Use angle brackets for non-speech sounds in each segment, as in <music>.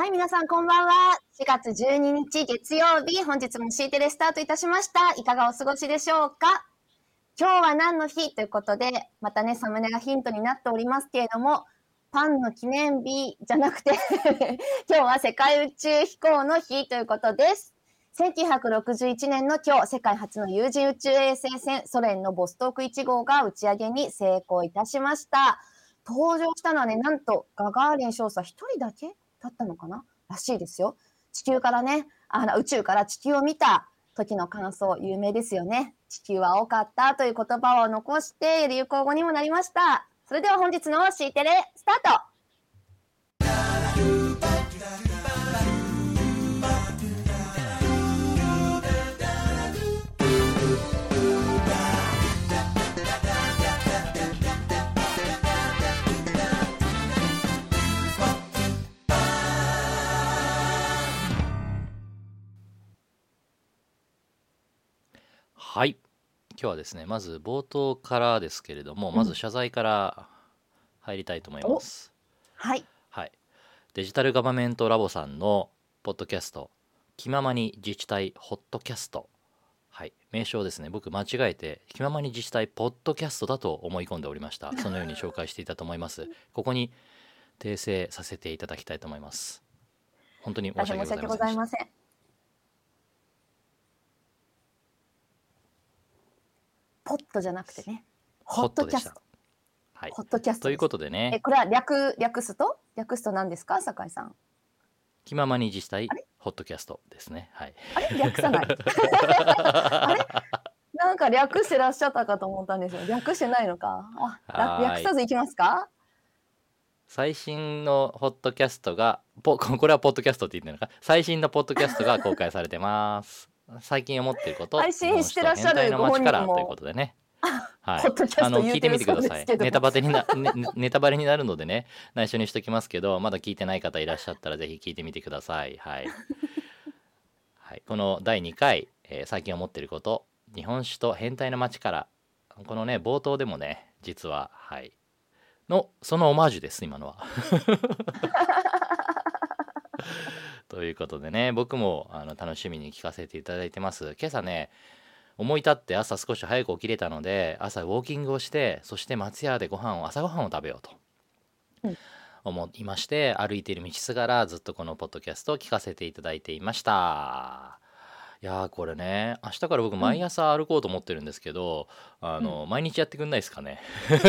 はい、皆さんこんばんは。4月12日月曜日、本日も C テレスタートいたしました。いかがお過ごしでしょうか？今日は何の日ということで、またね、サムネがヒントになっておりますけれども、パンの記念日じゃなくて、<laughs> 今日は世界宇宙飛行の日ということです。1961年の今日、世界初の有人宇宙衛星船、ソ連のボストーク1号が打ち上げに成功いたしました。登場したのはね、なんとガガーリン少佐一人だけ？だったのかな？らしいですよ。地球からね、あの宇宙から地球を見た時の感想、有名ですよね。地球は多かったという言葉を残して流行語にもなりました。それでは本日の C テレスタートはい。今日はですね、まず冒頭からですけれども、まず謝罪から入りたいと思います。はい。はい。デジタルガバメントラボさんのポッドキャスト、気ままに自治体ホットキャスト。はい。名称ですね、僕間違えて、気ままに自治体ポッドキャストだと思い込んでおりました。そのように紹介していたと思います。<laughs> ここに訂正させていただきたいと思います。本当に申大し訳ございませんでした。ざいません。ポットじゃなくてね。ホットキャスト。はい。ホットキャスト。ということでえ、ね、これは略、略すと？略すと何ですか？酒井さん。気ままに自治体ホットキャストですね。はい。あれ？略さない。<laughs> あれ？なんか略してらっしゃったかと思ったんですよ。略してないのか。あ、略さずいきますか？最新のホットキャストがポ <laughs> これはポッドキャストって言ってるのか？最新のポッドキャストが公開されてます最近思ってること配信してらっしゃる日本酒と変態の街からご本人も。ということでね。はい。あの聞いてみてください。ネタバレにな、<laughs> ねねネタバレになるのでね内緒にしときますけどまだ聞いてない方いらっしゃったらぜひ聞いてみてください。はい、<laughs> はい、この第2回、えー最近思ってること日本酒と変態の街からこのね冒頭でもね実ははい。のそのオマージュです今のは <laughs> <laughs> ということでね僕もあの楽しみに聞かせていただいてます。今朝ね思い立って朝少し早く起きれたので朝ウォーキングをしてそして松屋でご飯を朝ご飯を食べようとうん。思いまして、歩いている道すがらずっとこのポッドキャストを聞かせていただいていました。いやーこれね明日から僕毎朝歩こうと思ってるんですけど、あの毎日やってくんないですかね <laughs>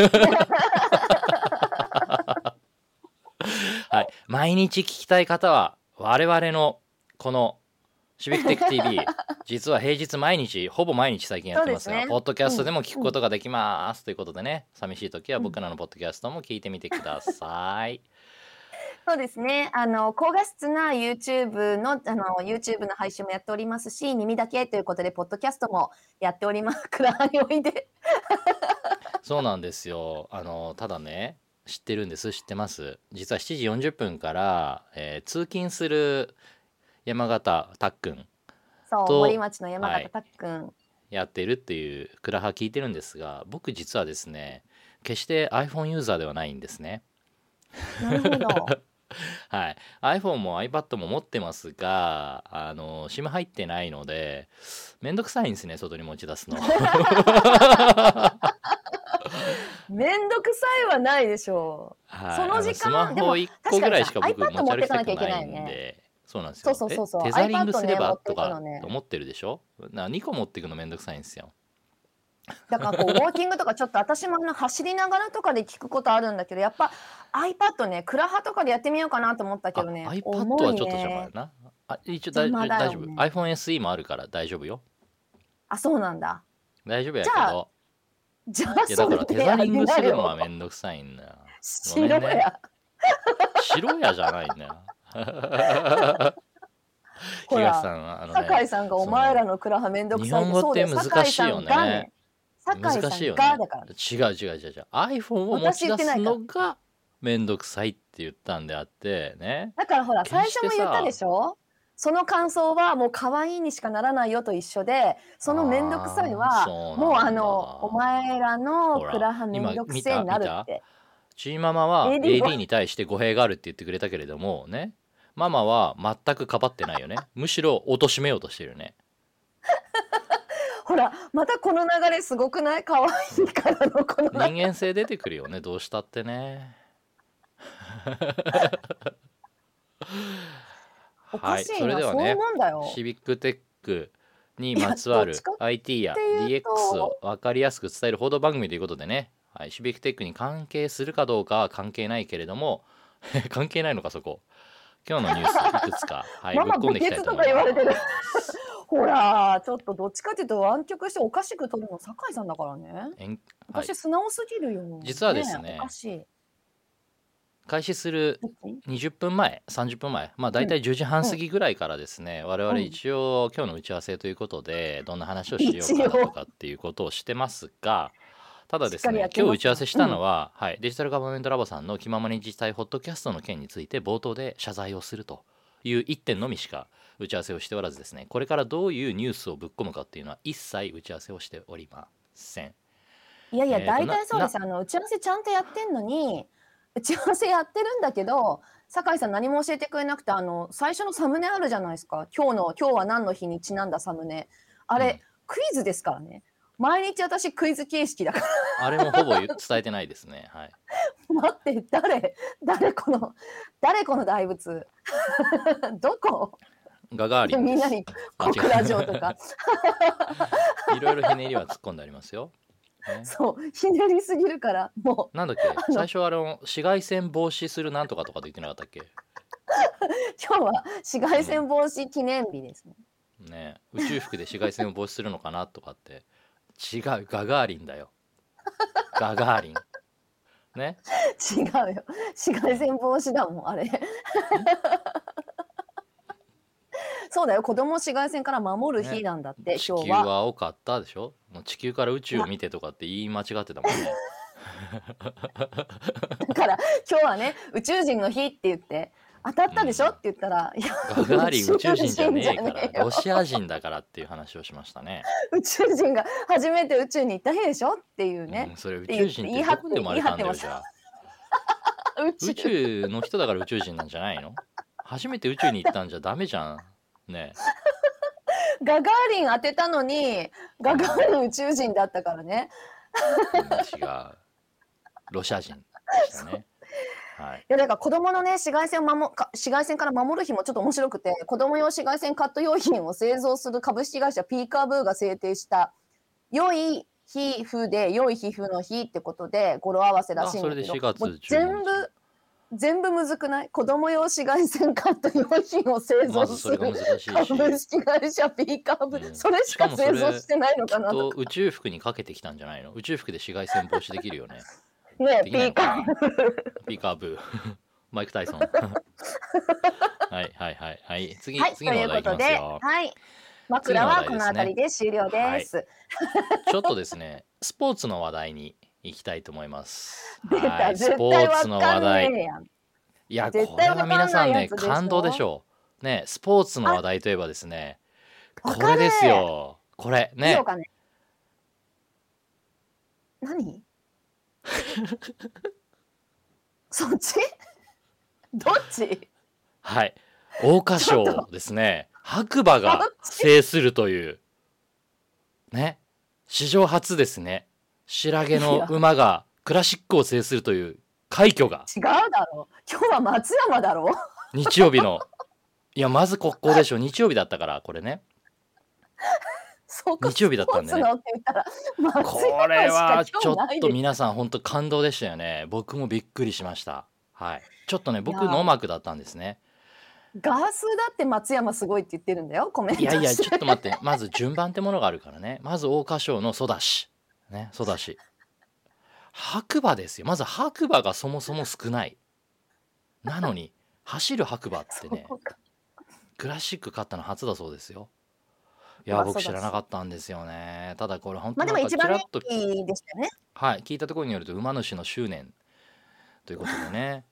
はい、毎日聞きたい方は我々のこのシビックテック TV <laughs> 実は平日毎日ほぼ毎日最近やってますがねポッドキャストでも聞くことができます、ということでね寂しい時は僕らのポッドキャストも聞いてみてください。そうですね。あの、高画質な YouTube の、あの、YouTube の配信もやっておりますし、耳だけということで、ポッドキャストもやっております。くらにおいで。そうなんですよあのただね知ってるんです。知ってます。実は7時40分から、えー通勤する山形たっくんそう、と森町の山はい。形たっくん。やってるっていうクラハ聞いてるんですが僕実はですね決して iPhone ユーザーではないんですね。なるほど。<laughs> はい。iPhone も iPad も持ってますがあの SIM 入ってないのでめんどくさいんですね外に持ち出すの <laughs> めんどくさいはないでしょはい。その時間あスマでもホ1個ぐらいしか僕確かにさ持ち歩きた iPad 持ってかなきゃいけくなないんでそうなんですよ。そうそうそうそう。えテザリングすれば？ねとか思ってるでしょ？な2個持っていくのめんどくさいんですよ。う。だからこう、ウォーキングとかちょっと私もあの走りながらとかで聞くことあるんだけど、やっぱ iPad ね、クラハとかでやってみようかなと思ったけあどね。iPad 重はいちょっと邪魔ねや。な。あ一応大邪魔だよ大丈夫？ね iPhone SE もあるから大丈夫よ。あ、そうなんだ。大丈夫やけじゃあどじゃあいやだからテザリングするのはめめんどくさいんだよ。しごめんね。白やじゃないんだよ。<laughs> ほら東さんあのね酒井さんがお前らのクラハめんどくさい日本語って難しいよね。難しいよ。酒井さんがだから。違う違う違う違う。iPhone を持ち出すのがめんどくさいって言ったんであってね。だからほら最初も言ったでしょ？その感想はもう可愛いにしかならないよと一緒でそのめんどくさいはもうあのお前らのクラハめんどくせえになるって。チーママは AD に対して語弊があるって言ってくれたけれどもね。ママは全くかばってないよね。むしろ貶めようとしてるよね。ほら、またこの流れすごくない？可愛いからのこの。人間性出てくるよね。どうしたってねおはいかしいな、それではね思うんだよ。シビックテックにまつわるいやどっちか IT やっていう DX とを分かりやすく伝える報道番組ということでね、はい、シビックテックに関係するかどうかは関係ないけれども <laughs> 関係ないのかそこ今日のニュース <laughs> いくつか、はい、ぶっママ込んでいきたいとと思いますか言われてる。ほら、ちょっとどっちかっていうと湾曲しておかしく取るの酒井さんだからね。えんはい私素直すぎるよ。実はですねえおかしい。開始するどっち20分前30分前まあ大体10時半過ぎぐらいからですね、我々一応今日の打ち合わせということでどんな話をしようかなとかっていうことをしてますがただですね今日打ち合わせしたのは、はい、デジタルガバメントラボさんの気ままに自治体ホットキャストの件について冒頭で謝罪をするという一点のみしか打ち合わせをしておらずですねこれからどういうニュースをぶっ込むかっていうのは一切打ち合わせをしておりません。いやいや、大体そうです。あの打ち合わせちゃんとやってんのに、打ち合わせやってるんだけど、酒井さん何も教えてくれなくて、あの最初のサムネあるじゃないですか。今日の今日は何の日にちなんだサムネ。あれ、うんクイズですからね。毎日私クイズ形式だから。あれもほぼ言伝えてないですね。はい <laughs> 待って、誰誰この誰この大仏。<laughs> どこ？ガガーリンみんなにあ違う小倉城とか。<laughs> いろいろひねりは突っ込んでありますよ。ね。そうひねりすぎるからもなんだっけ？の最初あの紫外線防止するなんとかとかって言ってなかったっけ？う <laughs> 今日は紫外線防止記念日ですね。ね宇宙服で紫外線を防止するのかなとかって。違う。ガガーリンだよ。ガガーリン。ね？違うよ。紫外線防止だもんあれ。そうだよ。子供を紫外線から守る日なんだって、地今日は。球は青かったでしょ？もう地球から宇宙を見てとかって言い間違ってたもんね。だから今日はね宇宙人の日って言って当たったでしょ、うん。って言ったらいやガガーリン宇宙人じゃねえからロシア人だからっていう話をしましたね。宇宙人が初めて宇宙に行った日でしょ？っていううんね、それ宇宙人ってどこで生まれたんだよじゃあ。<laughs> 宇宙。宇宙の人だから宇宙人なんじゃないの？初めて宇宙に行ったんじゃダメじゃん。ねガガーリン当てたのにガガーリン宇宙人だったからね。うん違う。ロシア人でしたね。はい。いやだから子供のね紫外線を守か紫外線から守る日もちょっと面白くて子供用紫外線カット用品を製造する株式会社ピーカーブーが制定した良い皮膚で良い皮膚の日ってことで語呂合わせらしいんだけどあそれで4月もう12日全部全部むずくない？子供用紫外線カット用品を製造する株式会社ピーカーブー、うん。それしか製造してないのかなと。と宇宙服にかけてきたんじゃないの？宇宙服で紫外線防止できるよね。<laughs> ねピできな。いーカーブ。ーピーカーブ。ー <laughs> マイク・タイソン。<laughs> はいはいはいはい。次、はい、と次の話題いきいうことで、ますよはい、枕はこの辺りで終了です。ちょっとですねスポーツの話題に行きたいと思います。<laughs> はい。ス絶ポーツの話題。いや絶これは皆さんね感動でしょう。ねスポーツの話題といえばですね。これですよ。これね。ね。何？<laughs> そっち？どっち？はい。桜花賞ですね。白馬が制するという。ね。史上初ですね白毛の馬がクラシックを制するという快挙が。違うだろ。う今日は松山だろ。う日曜日の。いやまずここでしょ。日曜日だったからこれね。日曜日だったんでね。こ山れはちょっと皆さん本当感動でしたよね。僕もびっくりしました。はい。ちょっとね僕ノーマークだったんですね。ガースだって松山すごいって言ってるんだよ。コメントいやいやちょっと待って。まず順番ってものがあるからね。まず桜花賞のソダシね。ソダシ白馬ですよ。まず白馬がそもそも少ない。なのに走る白馬ってね <laughs> クラシック勝ったの初だそうですよ。いやまあそうだ僕知らなかったんですよね。ただこれ本まあで当なんかも一番ねちらっといいでしたよね。はい。聞いたところによると馬主の執念ということでね。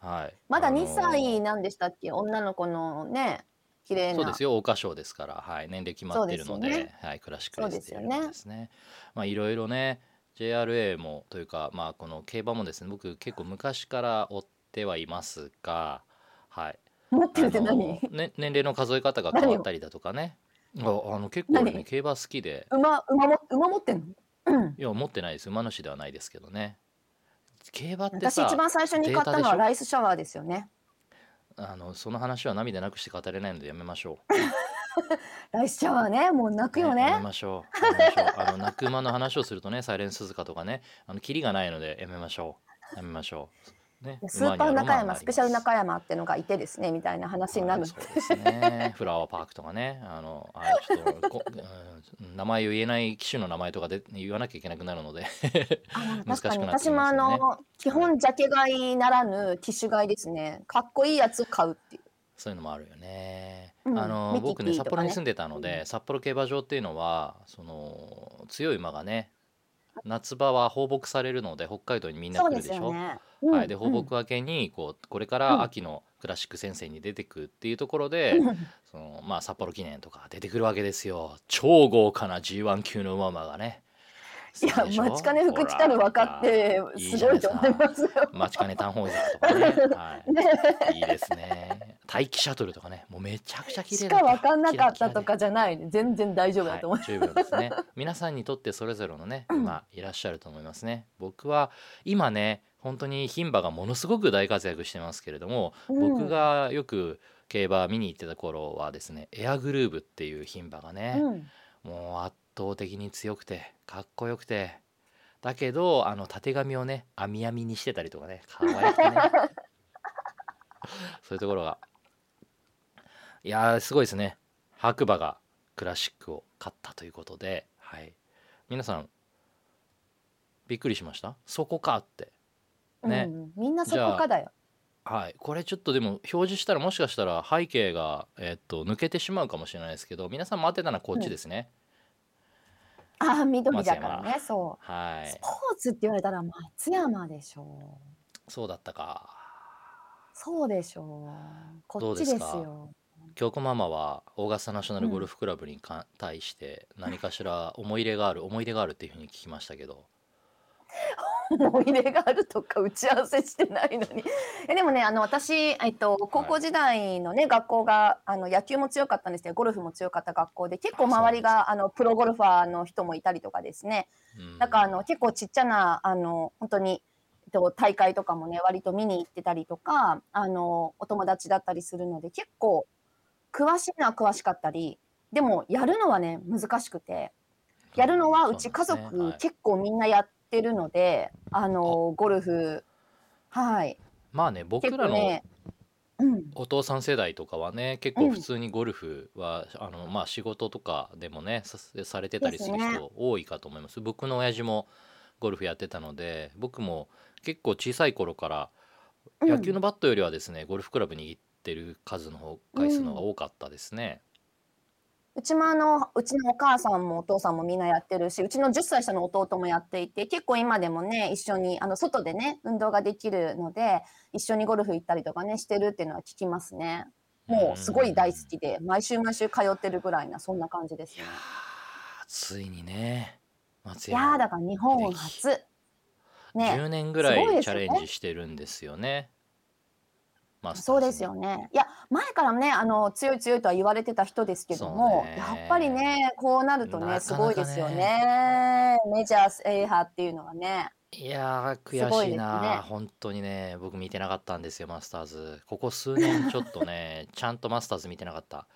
はい。まだあの2歳なんでしたっけ？女の子のね綺麗な。そうですよ桜花賞ですから、はい、年齢決まってるのでそうですよはい、クラシックレースですよねのですね。まあいろいろね JRA もというかまあこの競馬もですね僕結構昔から追ってはいますがはい。持ってるってあの何？ね、年齢の数え方が変わったりだとかね。ああの結構俺ね何？競馬好きで。馬、馬も、馬持ってんの？うん。いや持ってないです。馬主ではないですけどね。競馬って私さ一番最初に買ったのはライスシャワーですよね。あのその話は涙なくして語れないのでやめましょ <laughs> ライスシャワーね、もう泣う、くよね。やめね。ましょう。やめましょう。あの泣く馬の話をするとねサイレンスズカとかねあのキリがないのでやめましょう。やめましょう、ね、スーパー中山、りスペシャル中山ってのがいてですね、みたいな話になるはい。そうですね。フラワーパークとかね、あの、あちょっとこ、うん、名前を言えない機種の名前とかで言わなきゃいけなくなるのであ難しくなってき確かにますよね。私もあの基本ジャケ買いならぬティッシュ買いですね。かっこいいやつを買うっていう。そういうのもあるよね。うんあのミキティ僕ね札幌に住んでたので、うん。札幌競馬場っていうのはその強い馬がね夏場は放牧されるので北海道にみんな来るですしょ？よね、はい、で放うん。牧明けにこうこれかうん。ら秋のクラシック戦線に出てくっていうところで、うん。そのまあ札幌記念とか出てくるわけですよ。超豪華な G1 級の馬がね。いや待ちかね福来たる分かってすごいと思いますよ。待ちかねタンホイザーとかね、はい、<laughs> ね。いいですね大気シャトルとかねもうめちゃくちゃ綺麗しだか分かんなかったとかじゃない。ね全然大丈夫でだと思う。はい、十分ですね。<laughs> 皆さんにとってそれぞれのねうん馬いらっしゃると思いますね。僕は今ね本当に牝馬がものすごく大活躍してますけれども、うん。僕がよく競馬見に行ってた頃はですねエアグルーブっていう牝馬がね、うん。もう圧倒的に強くてかっこよくてだけどあのたてがみをね網網にしてたりとかねかわいくてね。<laughs> そういうところがいやーすごいですね。白馬がクラシックを勝ったということで。はい。皆さんびっくりしました？そこかって。ね。うんみんなそこかだよ。はい。これちょっとでも表示したらもしかしたら背景が、えっと抜けてしまうかもしれないですけど皆さん待ってたのはこっちですね、ああ緑だからねそう。はい。スポーツって言われたら松山でしょう。そうだったか。そうでしょう。こっちですよ。京子ママはオーガスタナショナルゴルフクラブにか、対して何かしら思い入れがある思い出があるっていうふうに聞きましたけど。思い入れがあるとか打ち合わせしてないのに。えでもねあの私、えっと、高校時代のね、学校があの野球も強かったんですけどゴルフも強かった学校で結構周りがあのプロゴルファーの人もいたりとかですね。うん。なんかあの結構ちっちゃなあの本当に、と、大会とかもね割と見に行ってたりとかあのお友達だったりするので結構詳しいのは詳しかったりでもやるのはね難しくて。やるのはうち家そうなんですね。はい。族結構みんなやってるのであのゴルフ。はい。まあね僕結らのうん。お父さん世代とかはね結構普通にゴルフは、あのまあ仕事とかでもねさされてたりする人多いかと思います。僕の親父もゴルフやってたので僕も結構小さい頃からうん。野球のバットよりはですね、ゴルフクラブに行ってる数の方回数の方が多かったですね、うちもあのうちのお母さんもお父さんもみんなやってるしうちの10歳下の弟もやっていて結構今でもね一緒にあの外でね運動ができるので一緒にゴルフ行ったりとかねしてるっていうのは聞きますね。もうすごい大好きで毎週毎週通ってるぐらいなそんな感じです。ねいやーついにね松いやだから日本初。ね。10年ぐらいチャレンジしてるんですよねマスターズそうですよね。いや前からねあの強い強いとは言われてた人ですけども、そうね。やっぱりねこうなるとなかなかね。ねすごいですよね。メジャー制覇っていうのはね。いやー悔いですしいなね。本当にね僕見てなかったんですよマスターズ。ここ数年ちょっとね <laughs> ちゃんとマスターズ見てなかった。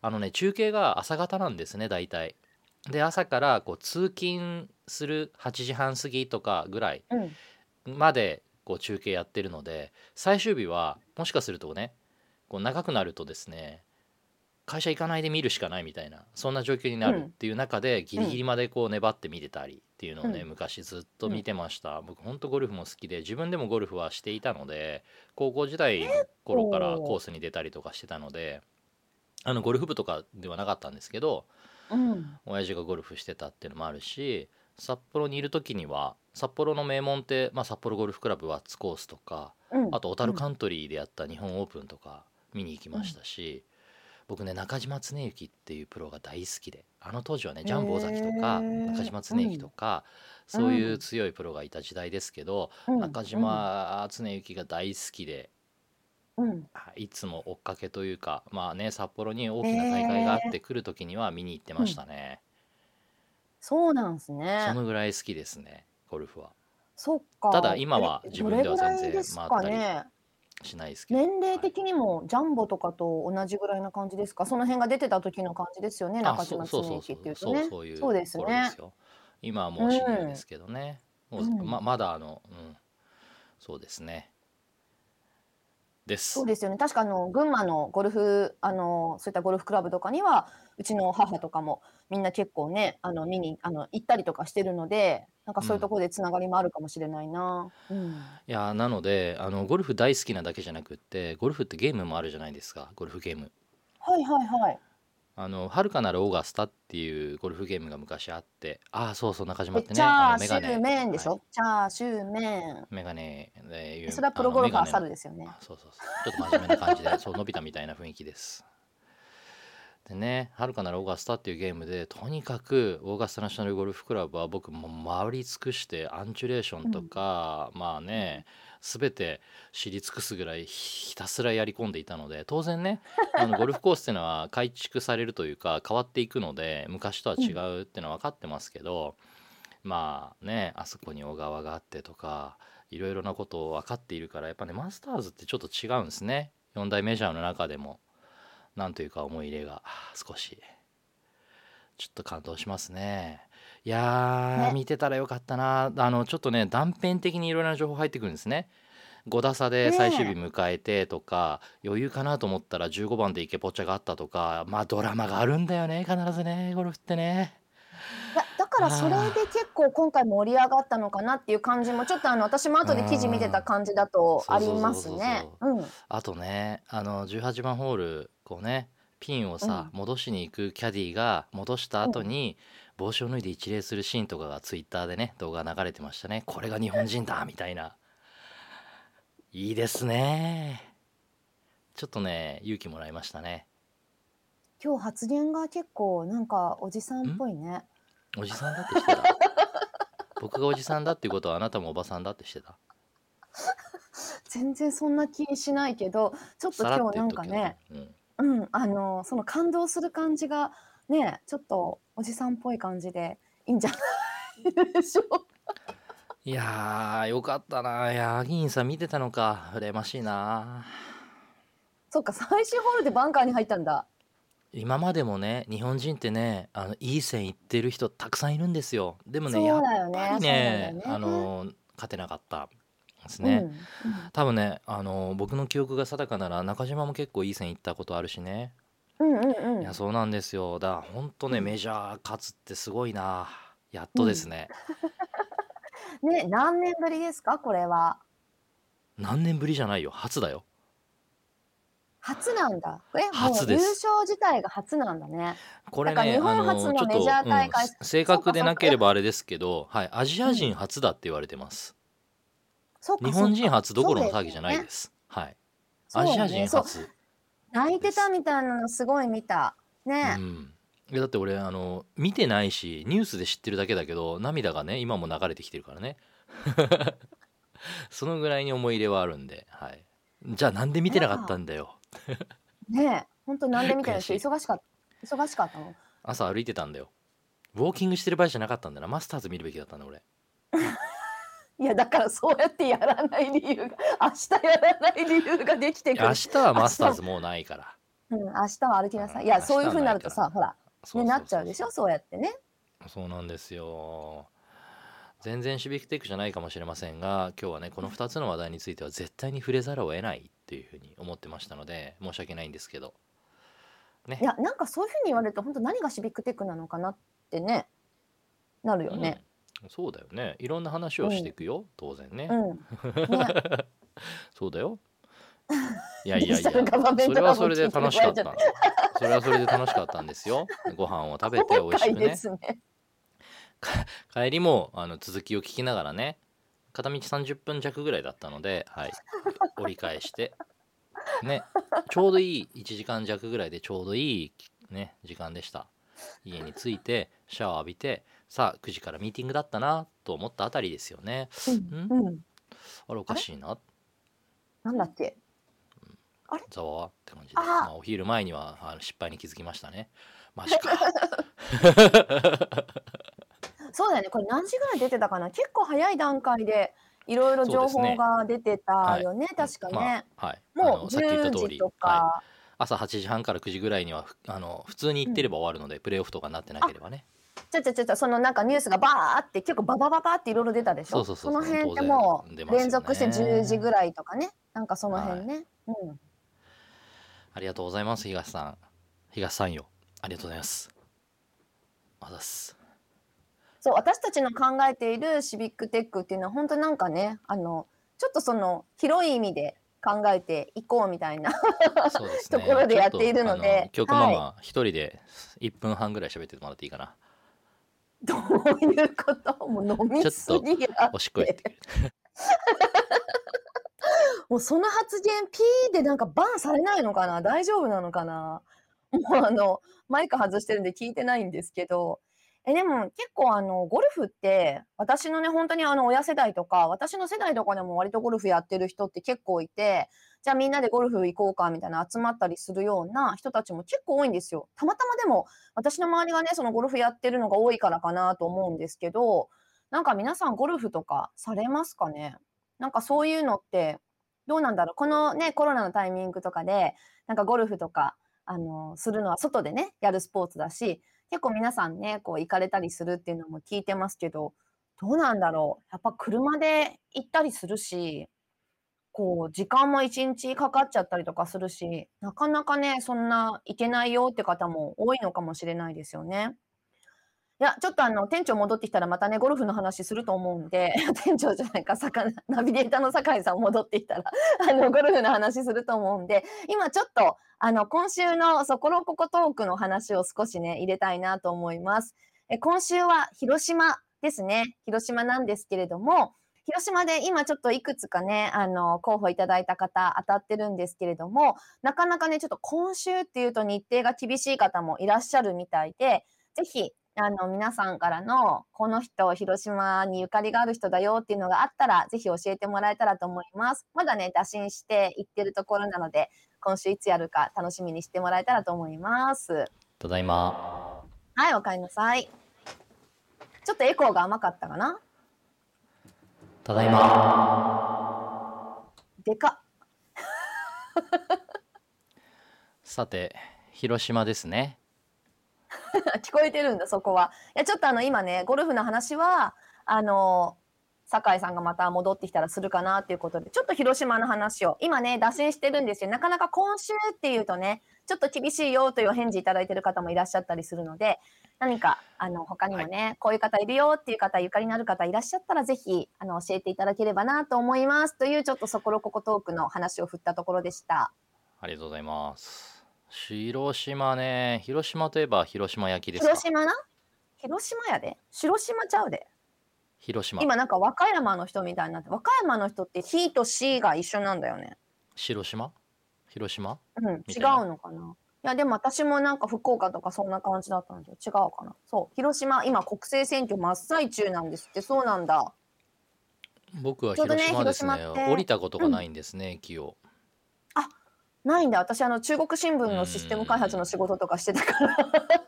あのね中継が朝方なんですね大体。で朝からこう通勤する8時半過ぎとかぐらいうん。までこう中継やってるので最終日はもしかするとねこう長くなるとですね会社行かないで見るしかないみたいなそんな状況になるっていう中でギリギリまでこう粘って見てたりっていうのをね、うん。昔ずっと見てました、僕ほんとゴルフも好きで自分でもゴルフはしていたので高校時代の頃からコースに出たりとかしてたのであのゴルフ部とかではなかったんですけどうん。親父がゴルフしてたっていうのもあるし札幌にいる時には札幌の名門って、まあ、札幌ゴルフクラブワッツコースとかうん。あと小樽カントリーでやった日本オープンとか見に行きましたし、僕ね中島恒之っていうプロが大好きであの当時はねジャンボ尾崎とか中島恒之とか、そういう強いプロがいた時代ですけど、うん。中島恒之が大好きでうん。いつも追っかけというかまあね札幌に大きな大会があって来る時には見に行ってましたね、そうなんですそね。のぐらい好きですねゴルフはそっか。ただ今はえ自分では全然ですか回ったね。しないですけど年齢的にもジャンボとかと同じぐらいな感じですか？その辺が出てた時の感じですよね。中島そうそうそう恒之っていうとそうね。そういうそうですね頃ですよ今はもうシニアですけどね、もううんままだあのうんそうですねですそうですよね。確かあの群馬のゴルフあのそういったゴルフクラブとかにはうちの母とかもみんな結構ねあの見にあの行ったりとかしてるので、なんかそういうところでつながりもあるかもしれないな。うん。いやなのであのゴルフ大好きなだけじゃなくってゴルフってゲームもあるじゃないですかゴルフゲームはいはいはい。あの「遥かなるオーガスタ」っていうゴルフゲームが昔あってああそうそう中島っえてねチャーシューメンでしょ、はいチャーシューメン。メガネでそれはプロゴルファー猿ですよね。あそうそうそうちょっと真面目な感じでそう伸びたみたいな雰囲気ですでね「はるかなるオーガスタ」っていうゲームでとにかくオーガスタナショナルゴルフクラブは僕もう回り尽くしてアンチュレーションとか、まあね全て知り尽くすぐらいひたすらやり込んでいたので当然ねあの <laughs> ゴルフコースっていうのは改築されるというか変わっていくので昔とは違うっていうのは分かってますけど、まあねあそこに小川があってとかいろいろなことを分かっているからやっぱねマスターズってちょっと違うんですね。4大メジャーの中でもなんというか思い入れが少し。ちょっと感動しますね。いやー、ね。見てたらよかったな。あのちょっとね断片的にいろいろな情報入ってくるんですね。5打差で最終日迎えてとか、余裕かなと思ったら15番で池ポッチャがあったとかまあドラマがあるんだよね必ずねゴルフってねからそれで結構今回盛り上がったのかなっていう感じもちょっとあの私も後で記事見てた感じだとありますね。うん。あとねあの18番ホールこうねピンをさ、戻しに行くキャディーが戻した後に、帽子を脱いで一礼するシーンとかがツイッターでね動画流れてましたね。これが日本人だみたいな。いいですね。ちょっとね勇気もらいましたね。今日発言が結構なんかおじさんっぽいね。おじさんだってしてた。僕がおじさんだっていうことはあなたもおばさんだってしてた。全然そんな気しないけど、ちょっと今日なんかね、うん。うん、あのその感動する感じがね、ちょっとおじさんっぽい感じでいいんじゃないでしょうか。いやーよかったな。いやー議員さん見てたのか。羨ましいなそっか、最終ホールでバンカーに入ったんだ。今までもね日本人ってねあのいい線いってる人たくさんいるんですよ。でもねそうやっだよね。ぱりねそうだよね。あの勝てなかったですね、うんうん。多分ねあの僕の記憶が定かなら中島も結構いい線いったことあるしね、うんうんうん。いやそうなんですよ。だからほんとねうん。メジャー勝つってすごいな。やっとですね、<laughs> ね、何年ぶりですか、これは。何年ぶりじゃないよ。初だよ初なんだ。え、初です。優勝自体が初なんだね。これねあ日本初のメジャー大会うん正確でなければあれですけど、はい、アジア人初だって言われてます、そっか日本人初どころの騒ぎじゃないです。はい。そうだよアジア人初。泣いてたみたいなのすごい見た。ね、うん。いやだって俺あの見てないしニュースで知ってるだけだけど涙がね今も流れてきてるからね。<laughs> そのぐらいに思い入れはあるんで、はい、じゃあなんで見てなかったんだよ <laughs> ね、本当なんで見てるんです悔しい忙しかった。忙しかったの？朝歩いてたんだよウォーキングしてる場合じゃなかったんだなマスターズ見るべきだったんだ俺 <laughs> いやだからそうやってやらない理由が <laughs> 明日やらない理由ができてくる。明日はマスターズもうないからうん、明日は歩きなさい。いやそういう風になるとさ、ほら、ねなっちゃうでしょ。そうやってね。そうなんですよ全然シビックテックじゃないかもしれませんが今日はねこの2つの話題については絶対に触れざるを得ないっていうふうに思ってましたので申し訳ないんですけど。ね。いやなんかそういう風に言われると本当何がシビックテックなのかなってね、なるよね。うん。そうだよね。いろんな話をしていくよ、当然ね、うん。ね。<laughs> そうだよ。<laughs> いやいやいや。それはそれで楽しかった。それはそれで楽しかったんですよ。ご飯を食べて美味しくね。<laughs> <laughs> 帰りもあの続きを聞きながらね片道30分弱ぐらいだったので、はい、折り返して。ね。ちょうどいい1時間弱ぐらいでちょうどいい、ね、時間でした。家に着いてシャワー浴びてさあ9時からミーティングだったなと思ったあたりですよね。うん。うん。あれおかしいな？なんだっけ？あれ？ざわわって感じで。あまあ、お昼前には失敗に気づきましたね。マジか <laughs> そうだよね。これ何時ぐらい出てたかな。結構早い段階でいろいろ情報が出てたよね。確かね。まあはい、あもうのさっき言った10通り。時とか、はい、朝8時半から9時ぐらいにはふあの普通に行ってれば終わるので、プレーオフとかになってなければね。ちょちょちょちょそのなんかニュースがバーって結構ババババっていろいろ出たでしょ。そうそうそう。の辺って当然もう出ますよね。連続して10時ぐらいとかね。なんかその辺ね、うん。ありがとうございます東さん。東さんよ。ありがとうございます。あざっすそう私たちの考えているシビックテックっていうのは本当なんかねあのちょっとその広い意味で考えていこうみたいな <laughs> そうですね。ところでやっているので曲ママ一人で1分半ぐらい喋ってもらっていいかな、どういうこと？もう飲みすぎやおしっこ行って。<laughs> もうその発言ピーでなんかバンされないのかな？大丈夫なのかな？もうあのマイク外してるんで聞いてないんですけどえでも結構あのゴルフって私のね本当にあの親世代とか私の世代とかでも割とゴルフやってる人って結構いてじゃあみんなでゴルフ行こうかみたいな集まったりするような人たちも結構多いんですよ。たまたまでも私の周りがねそのゴルフやってるのが多いからかなと思うんですけどなんか皆さんゴルフとかされますかね？なんかそういうのってどうなんだろう？このねコロナのタイミングとかでなんかゴルフとかあのするのは外でねやるスポーツだし結構皆さんねこう行かれたりするっていうのも聞いてますけどどうなんだろうやっぱ車で行ったりするしこう時間も一日かかっちゃったりとかするしなかなかねそんな行けないよって方も多いのかもしれないですよね。や、ちょっとあの、店長戻ってきたらまたね、ゴルフの話すると思うんで、<laughs> 店長じゃないか、さかナビゲーターの酒井さん戻ってきたら、<laughs> あの、ゴルフの話すると思うんで、今ちょっと、あの、今週のそころここトークの話を少しね、入れたいなと思います。え今週は広島ですね。広島なんですけれども、広島で今ちょっといくつかね、あの、候補いただいた方当たってるんですけれども、なかなかね、ちょっと今週っていうと日程が厳しい方もいらっしゃるみたいで、ぜひ、あの、皆さんからの、この人、広島にゆかりがある人だよっていうのがあったら、ぜひ教えてもらえたらと思います。まだね、打診していってるところなので、今週いつやるか楽しみにしてもらえたらと思います。ただいまはい、おかえりなさい。ちょっとエコーが甘かったかな？ただいまでかっ。さて広島ですね <laughs> 聞こえてるんだ、そこは。いや、ちょっとあの、今ね、ゴルフの話は、あの、酒井さんがまた戻ってきたらするかなっていうことで、ちょっと広島の話を、今ね、打診してるんですよ。なかなか今週っていうとね、ちょっと厳しいよというお返事いただいてる方もいらっしゃったりするので、何か、あの、他にもね、こういう方いるよっていう方、ゆかりのある方いらっしゃったら、ぜひ、あの、教えていただければなと思います。という、ちょっとそころここトークの話を振ったところでした。ありがとうございます広島ね。広島といえば広島焼きですか？広島な？広島やで。広島ちゃうで。広島。今なんか和歌山の人みたいになって和歌山の人って「ひ」と「し」が一緒なんだよね。広島？広島？うん、違うのかな。いやでも私もなんか福岡とかそんな感じだったんで違うかな。そう広島今国政選挙真っ最中なんですって。そうなんだ。僕は広島ですね。広島って。降りたことがないんですね、駅をないんだ。私あの中国新聞のシステム開発の仕事とかしてたから。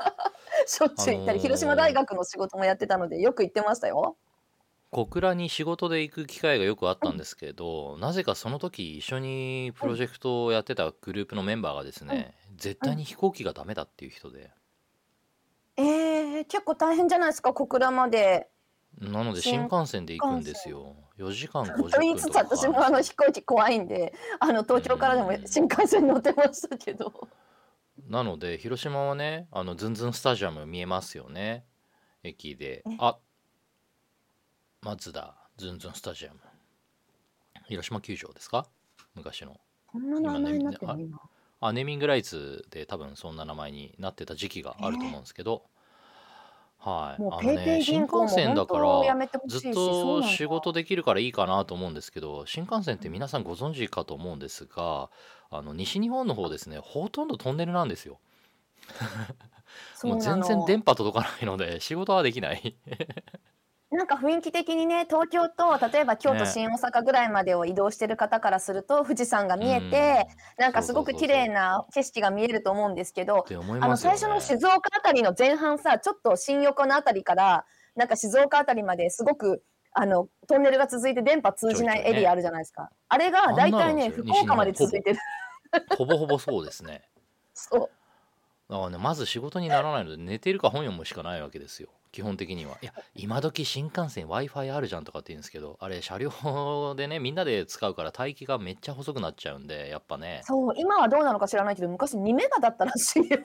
<laughs> しょっちゅう行ったり、あのー。広島大学の仕事もやってたのでよく行ってましたよ。小倉に仕事で行く機会がよくあったんですけど、なぜかその時一緒にプロジェクトをやってたグループのメンバーがですね、絶対に飛行機がダメだっていう人で、えー、結構大変じゃないですか小倉まで。なので新幹線で行くんですよ。4時間50分と言いつつとかか私もあの飛行機怖いんであの東京からでも新幹線乗ってましたけど。なので広島はねあのズンズンスタジアム見えますよね。駅で。え。あマツダズンズンスタジアム。広島球場ですか？昔の。こんな名前になってる今ね今。あネーミングライツで多分そんな名前になってた時期があると思うんですけど、はい。もうあのペイペイね新銀行も幹線だか本当やらめてほしいしずっそうなんだと仕事できるからいいかなと思うんですけど新幹線って皆さんご存知かと思うんですがあの西日本の方ですねほとんどトンネルなんですよ。そうなの。もう全然電波届かないので仕事はできないなんか雰囲気的にね東京と例えば京都ね新大阪ぐらいまでを移動してる方からすると富士山が見えて、なんかすごく綺麗な景色が見えると思うんですけどあの最初の静岡あたりの前半さちょっと新横のあたりからなんか静岡あたりまですごくあのトンネルが続いて電波通じないエリアあるじゃないですか。あれが大体ね福岡まで続いてる。ほぼほぼそうですね。<laughs> そう。だからねまず仕事にならないので寝てるか本読むしかないわけですよ基本的には。いや今時新幹線 w i f i あるじゃんとかって言うんですけどあれ車両でねみんなで使うから待機がめっちゃ細くなっちゃうんでやっぱね。そう今はどうなのか知らないけど昔2メガだったらしいよ。<laughs>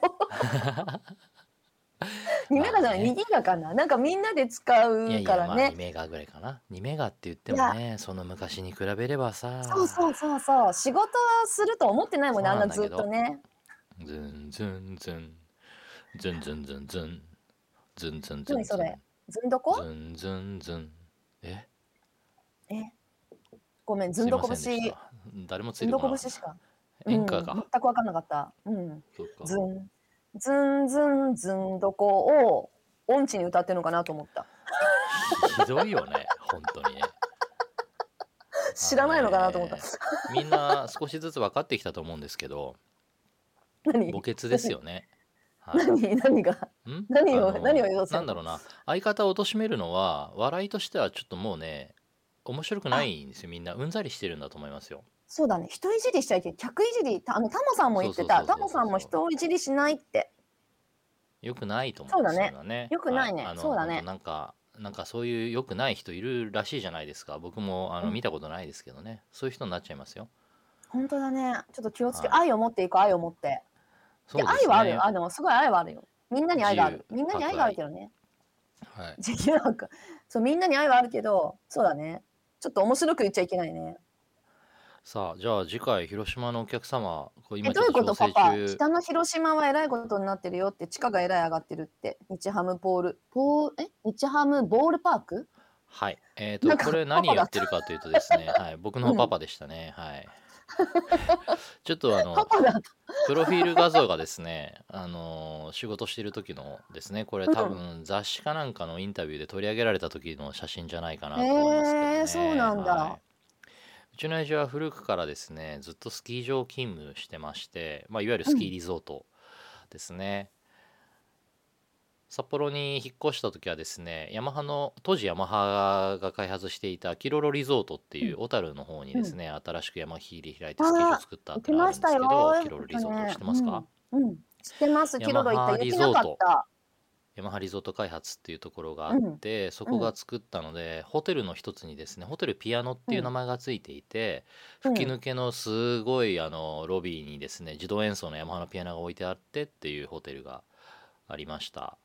2メガじゃない、まあね。2ギガかな。なんかみんなで使いやいうやまあからね2。メガぐらいかな。2メガって言ってもねその昔に比べればさ。そうそうそうそう。仕事すると思ってないもんねあんなずっとね。ズンズンズンズンズンズンズンズンズンズン何それずんどこ？ズンズンズン。え？え？ごめんずんどこ節ませんでした。誰もつずんどいてこなかっこ節しか。た演歌が、うん、全く分かんなかった。うん。そうか。ずんずんずんずんどこを音痴に歌ってるのかなと思った。ひどいよね本当に。ね <laughs> 知らないのかなと思った。あのねみんな少しずつ分かってきたと思うんですけど何？墓穴ですよね、はい。何何がん？<laughs> 何を何を言おうとしてるなんだろうな。相方を貶めるのは笑いとしてはちょっともうね面白くないんですよ。みんなうんざりしてるんだと思いますよ。そうだね。人いじりしちゃいけない客いじりたあのタモさんも言ってた。タモさんも人をいじりしないって。よくないと思う。んですそうだねよのね。よくないね。はい。そうだね。なんかなんかそういう良くない人いるらしいじゃないですか。僕もあのうん。見たことないですけどね、そういう人になっちゃいますよ。本当だね。ちょっと気をつけ、はい。愛を持っていこう愛を持ってそうですね。愛はあるよ。あのすごい愛はあるよ。みんなに愛がある。自由みんなに愛があるけどね。はい。なんかそうみんなに愛はあるけどそうだね。ちょっと面白く言っちゃいけないね。さあじゃあ次回広島のお客様これえ今ちどういうこと？パパ北の広島はえらいことになってるよって地価がえらい上がってるって。日ハムボール。ボーえ？日ハムボールパーク？はい。えっ、となんかこれ何パパだ言ってるかというとですね。はい。僕のパパでしたね、はい <laughs> ちょっとあのプロフィール画像がですね、あのー仕事してる時のですね、これ多分雑誌かなんかのインタビューで取り上げられた時の写真じゃないかなと思いますけどね。そうなんだはいうちの親父は古くからですね、ずっとスキー場勤務してまして、まあ、いわゆるスキーリゾートですね。札幌に引っ越した時はですねヤマハの当時ヤマハが開発していたキロロリゾートっていう小樽の方にですね、新しくヤマヒで開いてスキー場作ったってのがあるんですけどしたよ。キロロリゾート知ってますか、うん、うん、知ってます。キロロ行った。雪なかった。ヤマハリゾート開発っていうところがあって、そこが作ったので、ホテルの一つにですねホテルピアノっていう名前がついていて、うん。吹き抜けのすごいあのロビーにですね自動演奏のヤマハのピアノが置いてあってっていうホテルがありました。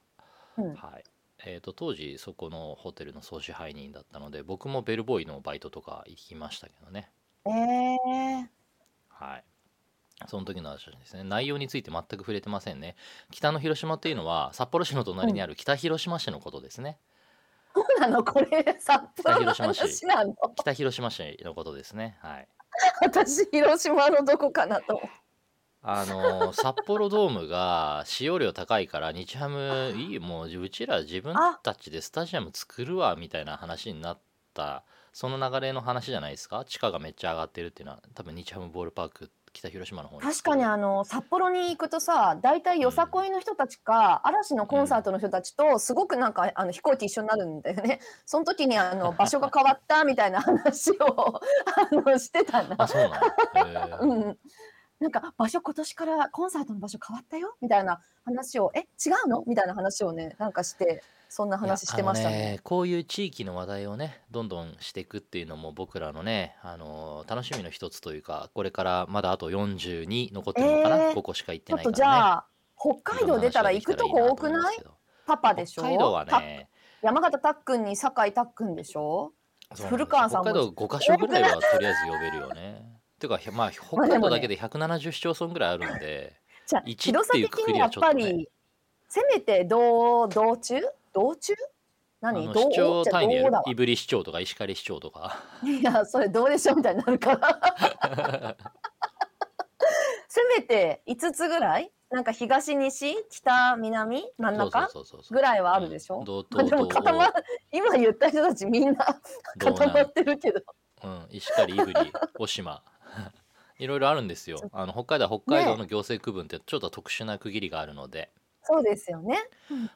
うん。はい。えー、と当時そこのホテルの総支配人だったので僕もベルボーイのバイトとか行きましたけどね。えー、はい。その時の話ですね。内容について全く触れてませんね。北の広島っていうのは札幌市の隣にある北広島市のことですね、そうなの？これ札幌の北広島市。話なの？北広島市のことですね。はい。<laughs> 私広島のどこかなとあの札幌ドームが使用量高いから日ハムいいもううちら自分たちでスタジアム作るわみたいな話になった。その流れの話じゃないですか？地価がめっちゃ上がってるっていうのは。多分日ハムボールパーク北広島の方に。確かにあの札幌に行くとさ大体よさこいの人たちか、嵐のコンサートの人たちとすごくなんかあの飛行機一緒になるんだよね。その時にあの場所が変わったみたいな話をあのしてたな。あそうなの。へー。うん、なんか場所今年からコンサートの場所変わったよみたいな話をえ違うの？みたいな話をねなんかしてそんな話してましたいやあのね。こういう地域の話題をねどんどんしていくっていうのも僕らのね、あの楽しみの一つというかこれからまだあと42残ってるのかな、えーここしか行ってないからね。じゃあ北海道出たら行くとこ多くない？パパでしょ？北海道はたね山形たっくんに酒井たっくんでしょ古川さんも。北海道5カ所ぐらいはとりあえず呼べるよねていうかまあ北海道だけで170市町村ぐらいあるんでじゃあ一広さっていうくくり的にやっはちょっとね。ぱりせめて道道中？道中？あ何市長じゃ単位で胆振市長とか石狩市長とか。<laughs> いやそれどうでしょうみたいになるから。<laughs> せめて5つぐらい？なんか東西北南真ん中？ぐらいはあるでしょ、うん。でも東固ま今言った人たちみんな道 <laughs> 固まってるけどうん、石狩、胆振、渡島。<laughs> いろいろあるんですよ。あの北海道は北海道の行政区分ってちょっと特殊な区切りがあるので、そうですよね、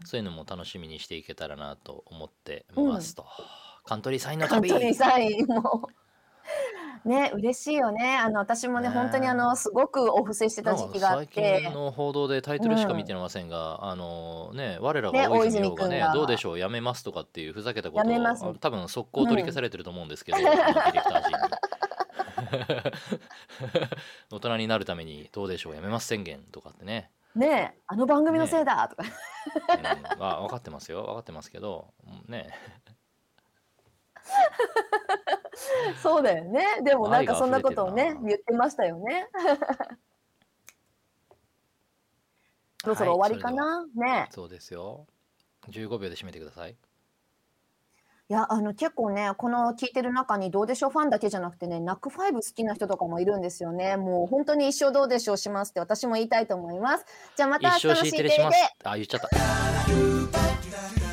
そういうのも楽しみにしていけたらなと思ってますと、カントリーサインの旅。<laughs> カントリーサインもね嬉しいよね。あの私もねね。本当にあのすごくお布施してた時期があっ最近の報道でタイトルしか見てませんが、あのね我らねが大泉洋が君が。どうでしょうやめますとかっていうふざけたことをやめます。あ多分速攻取り消されてると思うんですけど、あの <laughs> ディレクター陣に。大人になるためにどうでしょうやめます宣言とかってね、ねえあの番組のせいだとか、<laughs> うん、あ分かってますよ分かってますけどうんね <laughs> そうだよね。でもなんかそんなことをね言ってましたよね。<laughs> そろそろ終わりかな、ね。そうですよ。15秒で締めてください。いやあの結構ねこの聞いてる中にどうでしょうファンだけじゃなくてねナックファイブ好きな人とかもいるんですよね。もう本当に一生どうでしょうしますって私も言いたいと思います。じゃあまた明日の敷い C てテレで。れします。あ言っちゃった